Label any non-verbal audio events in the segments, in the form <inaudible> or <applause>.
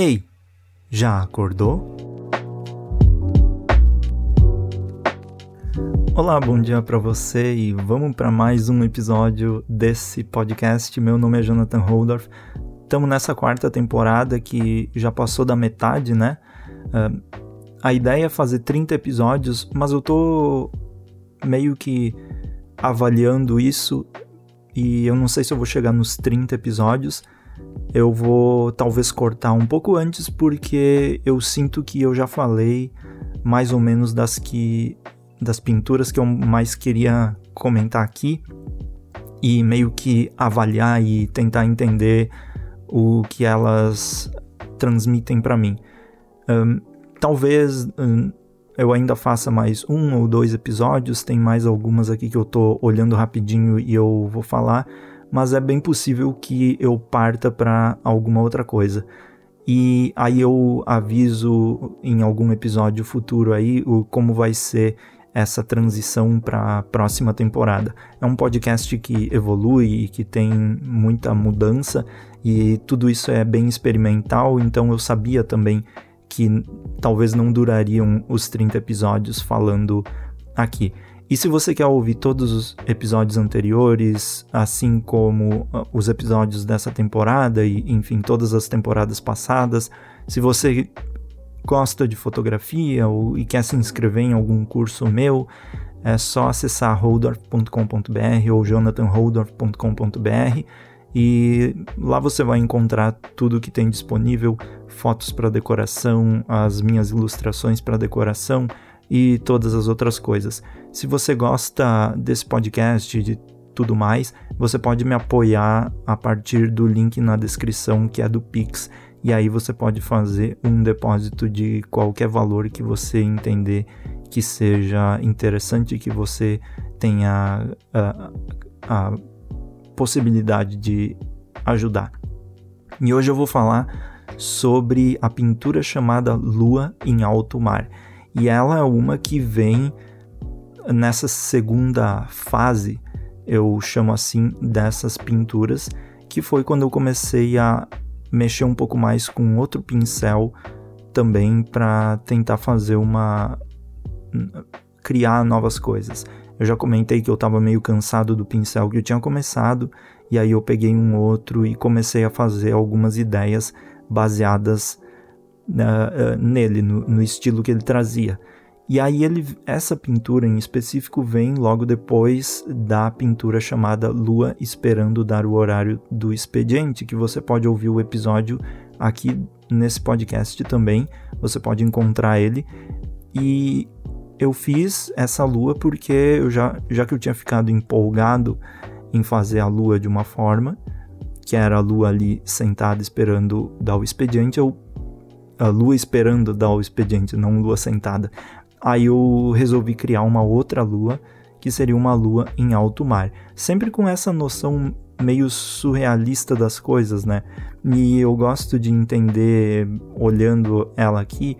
Ei, já acordou? Olá, bom dia para você e vamos para mais um episódio desse podcast. Meu nome é Jonathan Holdorf. Estamos nessa quarta temporada que já passou da metade, né? Uh, a ideia é fazer 30 episódios, mas eu tô meio que avaliando isso e eu não sei se eu vou chegar nos 30 episódios eu vou talvez cortar um pouco antes porque eu sinto que eu já falei mais ou menos das que das pinturas que eu mais queria comentar aqui e meio que avaliar e tentar entender o que elas transmitem para mim. Um, talvez um, eu ainda faça mais um ou dois episódios, tem mais algumas aqui que eu tô olhando rapidinho e eu vou falar mas é bem possível que eu parta para alguma outra coisa. E aí eu aviso em algum episódio futuro aí o como vai ser essa transição para a próxima temporada. É um podcast que evolui e que tem muita mudança e tudo isso é bem experimental, então eu sabia também que talvez não durariam os 30 episódios falando aqui. E se você quer ouvir todos os episódios anteriores, assim como ah, os episódios dessa temporada e, enfim, todas as temporadas passadas, se você gosta de fotografia ou, e quer se inscrever em algum curso meu, é só acessar holdorf.com.br ou jonathanholdorf.com.br e lá você vai encontrar tudo que tem disponível, fotos para decoração, as minhas ilustrações para decoração, e todas as outras coisas. Se você gosta desse podcast e de tudo mais, você pode me apoiar a partir do link na descrição que é do Pix. E aí você pode fazer um depósito de qualquer valor que você entender que seja interessante, que você tenha a, a possibilidade de ajudar. E hoje eu vou falar sobre a pintura chamada Lua em Alto Mar. E ela é uma que vem nessa segunda fase, eu chamo assim, dessas pinturas, que foi quando eu comecei a mexer um pouco mais com outro pincel também para tentar fazer uma criar novas coisas. Eu já comentei que eu estava meio cansado do pincel que eu tinha começado, e aí eu peguei um outro e comecei a fazer algumas ideias baseadas uh, nele, no, no, estilo que ele trazia. E aí ele, essa pintura em específico vem logo depois da pintura chamada Lua Esperando Dar o Horário do Expediente, que você pode ouvir o episódio aqui nesse podcast também, você pode encontrar ele. E eu fiz essa lua porque eu já, já que eu tinha ficado empolgado em fazer a lua de uma forma, que era a lua ali sentada esperando dar o expediente, eu a lua esperando dar o expediente, não lua sentada. Aí eu resolvi criar uma outra lua, que seria uma lua em alto mar. Sempre com essa noção meio surrealista das coisas, né? E eu gosto de entender, olhando ela aqui,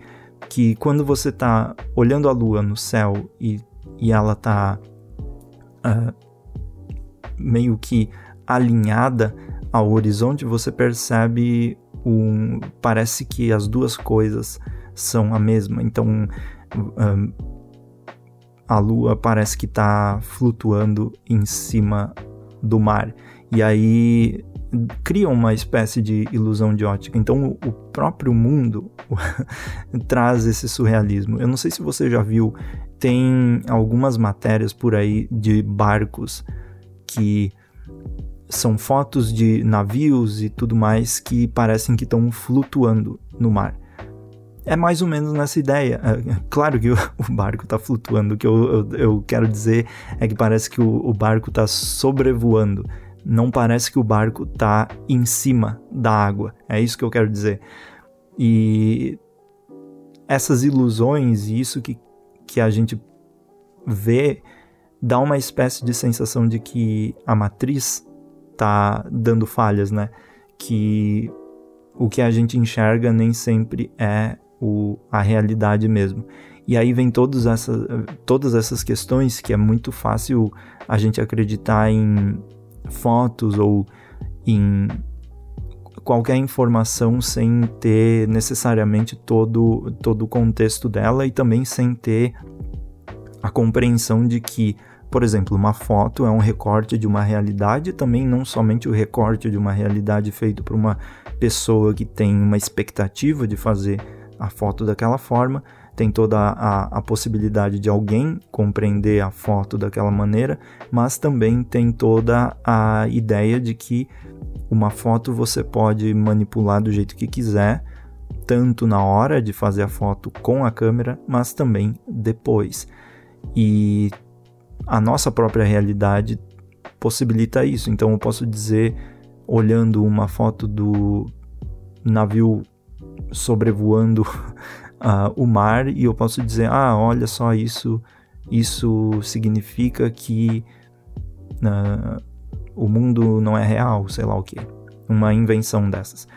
que quando você tá olhando a lua no céu e, e ela tá uh, meio que alinhada ao horizonte, você percebe um, parece que as duas coisas são a mesma. Então um, a Lua parece que está flutuando em cima do mar. E aí cria uma espécie de ilusão de ótica. Então o próprio mundo <laughs> traz esse surrealismo. Eu não sei se você já viu, tem algumas matérias por aí de barcos que são fotos de navios e tudo mais que parecem que estão flutuando no mar. É mais ou menos nessa ideia. É, claro que <laughs> o, barco está flutuando. O que eu, eu, eu, quero dizer é que parece que o, o barco está sobrevoando. Não parece que o barco está em cima da água. É isso que eu quero dizer. E essas ilusões e isso que, que a gente vê dá uma espécie de sensação de que a matriz tá dando falhas, né? Que o que a gente enxerga nem sempre é o, a realidade mesmo. E aí vem todas essas, todas essas questões que é muito fácil a gente acreditar em fotos ou em qualquer informação sem ter necessariamente todo, todo o contexto dela e também sem ter a compreensão de que, por exemplo, uma foto é um recorte de uma realidade, também não somente o recorte de uma realidade feito por uma pessoa que tem uma expectativa de fazer a foto daquela forma, tem toda a, a, possibilidade de alguém compreender a foto daquela maneira, mas também tem toda a ideia de que uma foto você pode manipular do jeito que quiser, tanto na hora de fazer a foto com a câmera, mas também depois. E a nossa própria realidade possibilita isso. Então eu posso dizer, olhando uma foto do navio sobrevoando <laughs> uh, o mar, e eu posso dizer: ah, olha só, isso, isso significa que uh, o mundo não é real, sei lá o que. Uma invenção dessas.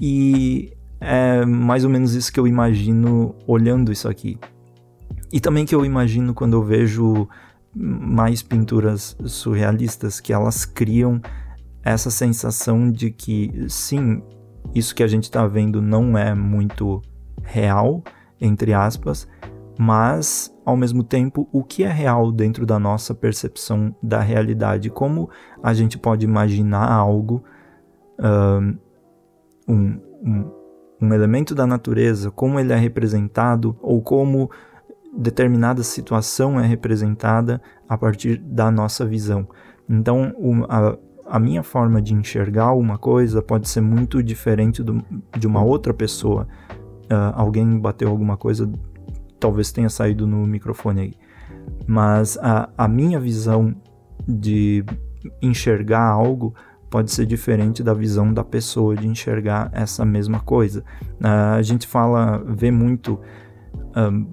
E é mais ou menos isso que eu imagino olhando isso aqui. E também que eu imagino quando eu vejo mais pinturas surrealistas, que elas criam essa sensação de que, sim, isso que a gente está vendo não é muito real, entre aspas, mas ao mesmo tempo o que é real dentro da nossa percepção da realidade, como a gente pode imaginar algo, um, um, um elemento da natureza, como ele é representado ou como determinada situação é representada a partir da nossa visão. Então, a, a minha forma de enxergar uma coisa pode ser muito diferente do, de uma outra pessoa. Uh, alguém bateu alguma coisa talvez tenha saído no microfone aí. Mas a, a minha visão de enxergar algo pode ser diferente da visão da pessoa de enxergar essa mesma coisa. Uh, a gente fala, vê muito um,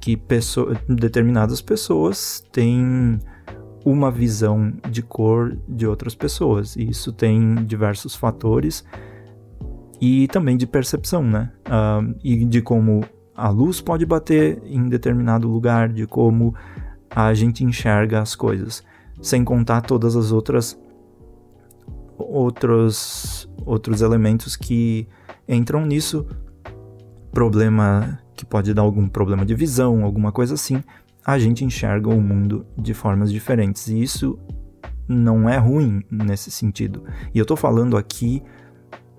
que pessoa, determinadas pessoas têm uma visão de cor de outras pessoas. E isso tem diversos fatores e também de percepção, né? Uh, e de como a luz pode bater em determinado lugar, de como a gente enxerga as coisas, sem contar todas as outras outros outros elementos que entram nisso, problema que pode dar algum problema de visão, alguma coisa assim, a gente enxerga o mundo de formas diferentes e isso não é ruim nesse sentido. E eu estou falando aqui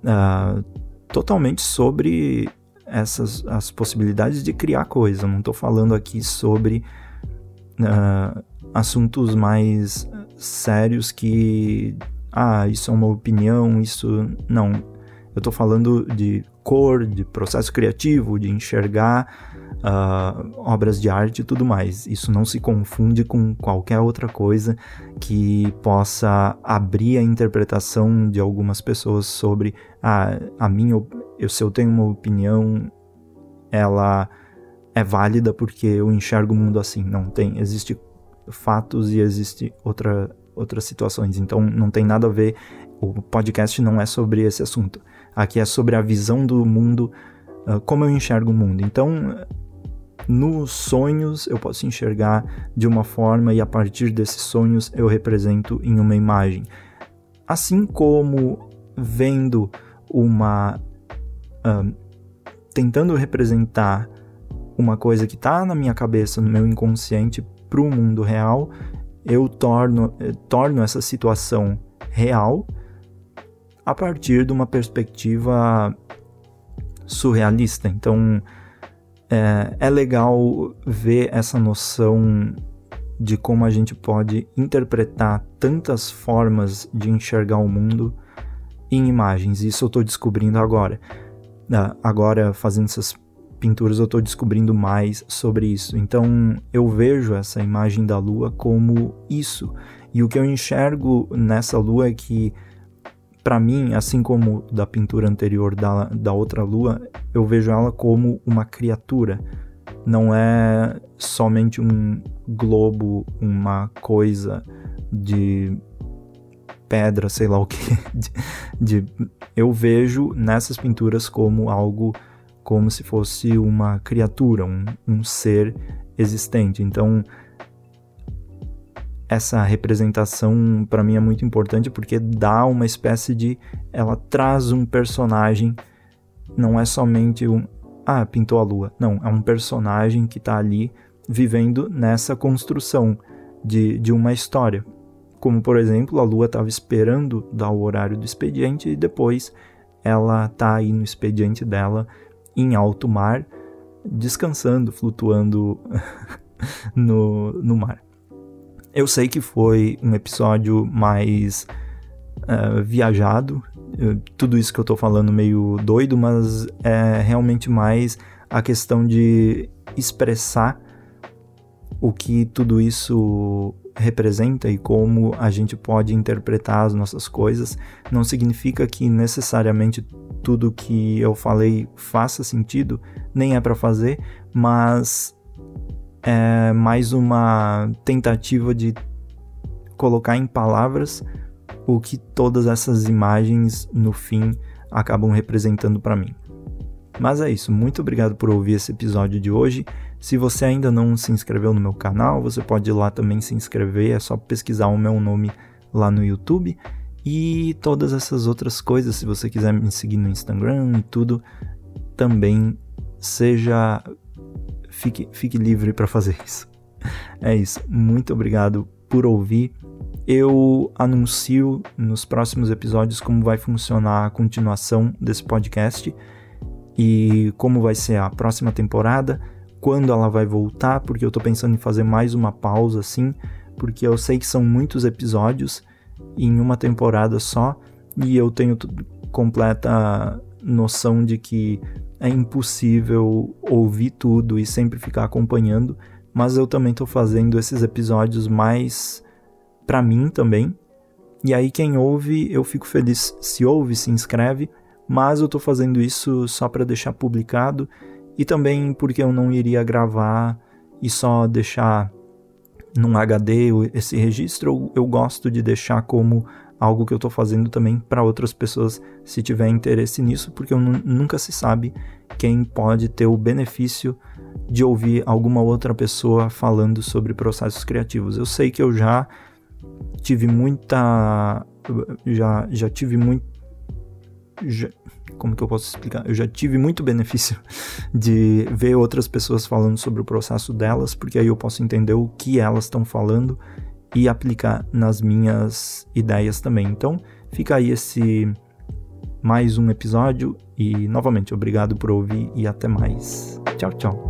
uh, totalmente sobre essas as possibilidades de criar coisa. Não estou falando aqui sobre uh, assuntos mais sérios que ah, isso é uma opinião, isso não. Eu estou falando de cor, de processo criativo, de enxergar uh, obras de arte e tudo mais. Isso não se confunde com qualquer outra coisa que possa abrir a interpretação de algumas pessoas sobre ah, a minha, eu, se eu tenho uma opinião, ela é válida porque eu enxergo o mundo assim. Não tem, existe fatos e existe outra, outras situações. Então não tem nada a ver. O podcast não é sobre esse assunto. Aqui é sobre a visão do mundo, uh, como eu enxergo o mundo. Então nos sonhos eu posso enxergar de uma forma e a partir desses sonhos eu represento em uma imagem. Assim como vendo uma. Um, tentando representar uma coisa que está na minha cabeça, no meu inconsciente, para o mundo real, eu torno, eu torno essa situação real a partir de uma perspectiva surrealista. Então, é, é legal ver essa noção de como a gente pode interpretar tantas formas de enxergar o mundo em imagens. Isso eu estou descobrindo agora. Ah, agora, fazendo essas pinturas, eu estou descobrindo mais sobre isso. Então, eu vejo essa imagem da lua como isso. E o que eu enxergo nessa lua é que para mim, assim como da pintura anterior da, da outra lua, eu vejo ela como uma criatura. Não é somente um globo, uma coisa de pedra, sei lá o que. <laughs> De, de, eu vejo nessas pinturas como algo como se fosse uma criatura, um, um ser existente. Então, essa representação para mim é muito importante porque dá uma espécie de ela traz um personagem não é somente um ah pintou a lua. Não é um personagem que está ali vivendo nessa construção de, de uma história. Como por exemplo a lua estava esperando dar o horário do expediente e depois ela está aí no expediente dela em alto mar descansando flutuando <laughs> no, no mar eu sei que foi um episódio mais uh, viajado, tudo isso que eu tô falando meio doido, mas é realmente mais a questão de expressar o que tudo isso representa e como a gente pode interpretar as nossas coisas. Não significa que necessariamente tudo que eu falei faça sentido, nem é para fazer, mas é mais uma tentativa de colocar em palavras o que todas essas imagens no fim acabam representando para mim. Mas é isso, muito obrigado por ouvir esse episódio de hoje. Se você ainda não se inscreveu no meu canal, você pode ir lá também se inscrever, é só pesquisar o meu nome lá no YouTube. E todas essas outras coisas, se você quiser me seguir no Instagram e tudo, também seja fique, fique livre para fazer <laughs> isso. É isso. Muito obrigado por ouvir. Eu anuncio nos próximos episódios como vai funcionar a continuação desse podcast e como vai ser a próxima temporada, quando ela vai voltar, porque eu tô pensando em fazer mais uma pausa assim, porque eu sei que são muitos episódios em uma temporada só e eu tenho completa noção de que é impossível ouvir tudo e sempre ficar acompanhando, mas eu também estou fazendo esses episódios mais para mim também. E aí quem ouve, eu fico feliz se ouve, se inscreve, mas eu estou fazendo isso só para deixar publicado e também porque eu não iria gravar e só deixar num HD esse registro, eu gosto de deixar como algo que eu estou fazendo também para outras pessoas se tiver interesse nisso, porque nunca se sabe quem pode ter o benefício de ouvir alguma outra pessoa falando sobre processos criativos. Eu sei que eu já tive muita já já tive muito já, como que eu posso explicar? Eu já tive muito benefício <laughs> de ver outras pessoas falando sobre o processo delas, porque aí eu posso entender o que elas estão falando e aplicar nas minhas ideias também. Então, fica aí esse mais um episódio e novamente obrigado por ouvir e até mais. Tchau, tchau.